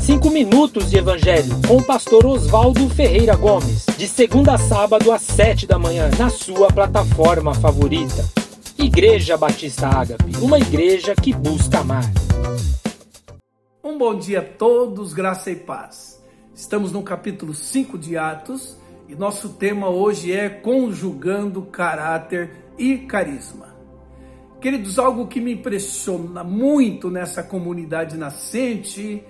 Cinco minutos de Evangelho com o pastor Oswaldo Ferreira Gomes, de segunda a sábado às sete da manhã, na sua plataforma favorita. Igreja Batista Ágape, uma igreja que busca amar. Um bom dia a todos, graça e paz. Estamos no capítulo 5 de Atos e nosso tema hoje é conjugando caráter e carisma. Queridos, algo que me impressiona muito nessa comunidade nascente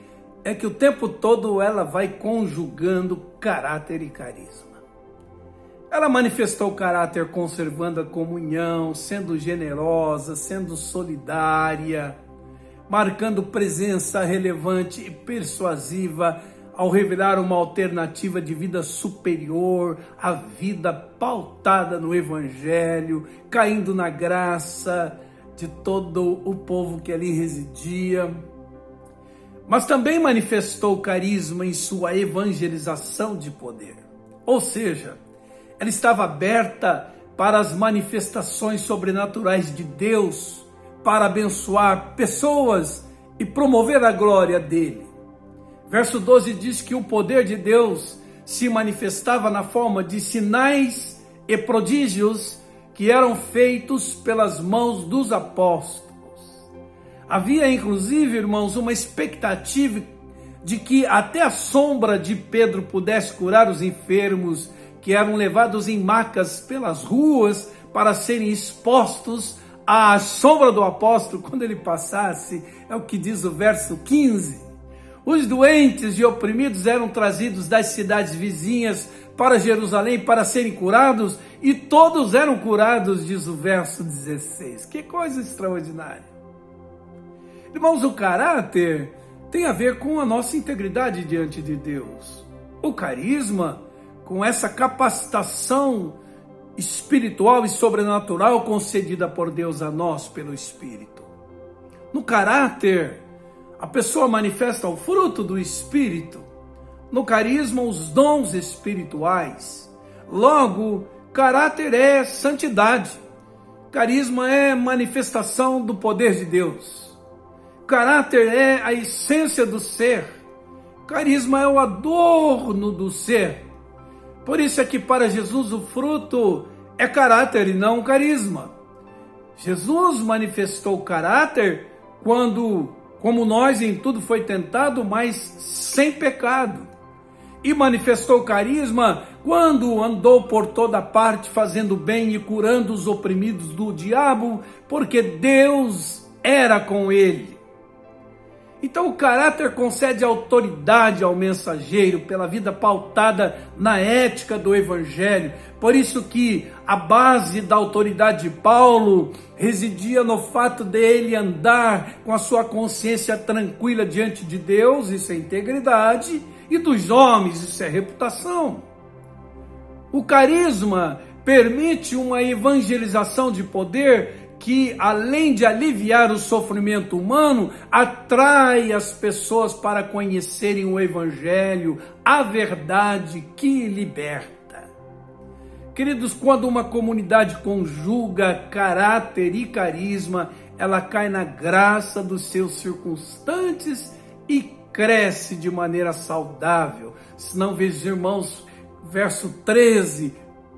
é que o tempo todo ela vai conjugando caráter e carisma. Ela manifestou caráter conservando a comunhão, sendo generosa, sendo solidária, marcando presença relevante e persuasiva ao revelar uma alternativa de vida superior, a vida pautada no Evangelho, caindo na graça de todo o povo que ali residia. Mas também manifestou carisma em sua evangelização de poder. Ou seja, ela estava aberta para as manifestações sobrenaturais de Deus, para abençoar pessoas e promover a glória dele. Verso 12 diz que o poder de Deus se manifestava na forma de sinais e prodígios que eram feitos pelas mãos dos apóstolos. Havia inclusive, irmãos, uma expectativa de que até a sombra de Pedro pudesse curar os enfermos que eram levados em macas pelas ruas para serem expostos à sombra do apóstolo quando ele passasse, é o que diz o verso 15. Os doentes e oprimidos eram trazidos das cidades vizinhas para Jerusalém para serem curados, e todos eram curados, diz o verso 16. Que coisa extraordinária. Irmãos, o caráter tem a ver com a nossa integridade diante de Deus. O carisma, com essa capacitação espiritual e sobrenatural concedida por Deus a nós pelo Espírito. No caráter, a pessoa manifesta o fruto do Espírito, no carisma, os dons espirituais. Logo, caráter é santidade, carisma é manifestação do poder de Deus, caráter é a essência do ser, carisma é o adorno do ser. Por isso é que para Jesus o fruto é caráter e não carisma. Jesus manifestou caráter quando como nós em tudo foi tentado, mas sem pecado. E manifestou carisma quando andou por toda parte fazendo bem e curando os oprimidos do diabo, porque Deus era com ele. Então, o caráter concede autoridade ao mensageiro pela vida pautada na ética do evangelho. Por isso que a base da autoridade de Paulo residia no fato dele andar com a sua consciência tranquila diante de Deus, isso é integridade, e dos homens, isso é reputação. O carisma permite uma evangelização de poder que, além de aliviar o sofrimento humano, atrai as pessoas para conhecerem o Evangelho, a verdade que liberta. Queridos, quando uma comunidade conjuga caráter e carisma, ela cai na graça dos seus circunstantes e cresce de maneira saudável. Se não vejo, irmãos, verso 13: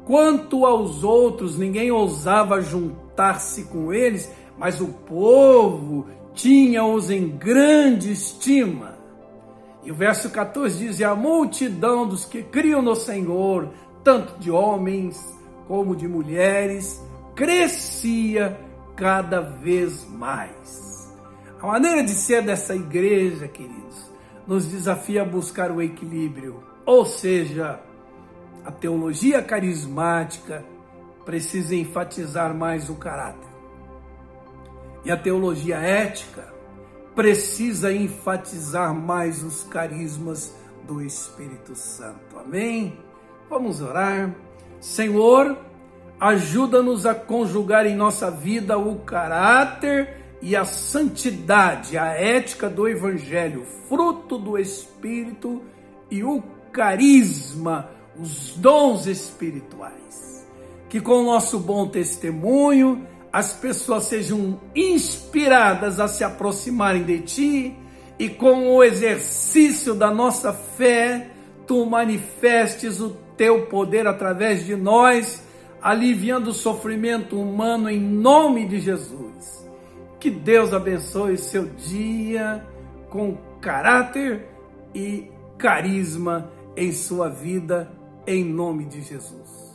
quanto aos outros, ninguém ousava juntar juntar-se com eles, mas o povo tinha-os em grande estima. E o verso 14 diz: E a multidão dos que criam no Senhor, tanto de homens como de mulheres, crescia cada vez mais. A maneira de ser dessa igreja, queridos, nos desafia a buscar o equilíbrio, ou seja, a teologia carismática precisa enfatizar mais o caráter. E a teologia ética precisa enfatizar mais os carismas do Espírito Santo. Amém? Vamos orar. Senhor, ajuda-nos a conjugar em nossa vida o caráter e a santidade, a ética do Evangelho, fruto do Espírito e o carisma, os dons espirituais que com o nosso bom testemunho as pessoas sejam inspiradas a se aproximarem de Ti e com o exercício da nossa fé, tu manifestes o teu poder através de nós, aliviando o sofrimento humano em nome de Jesus. Que Deus abençoe seu dia com caráter e carisma em sua vida, em nome de Jesus.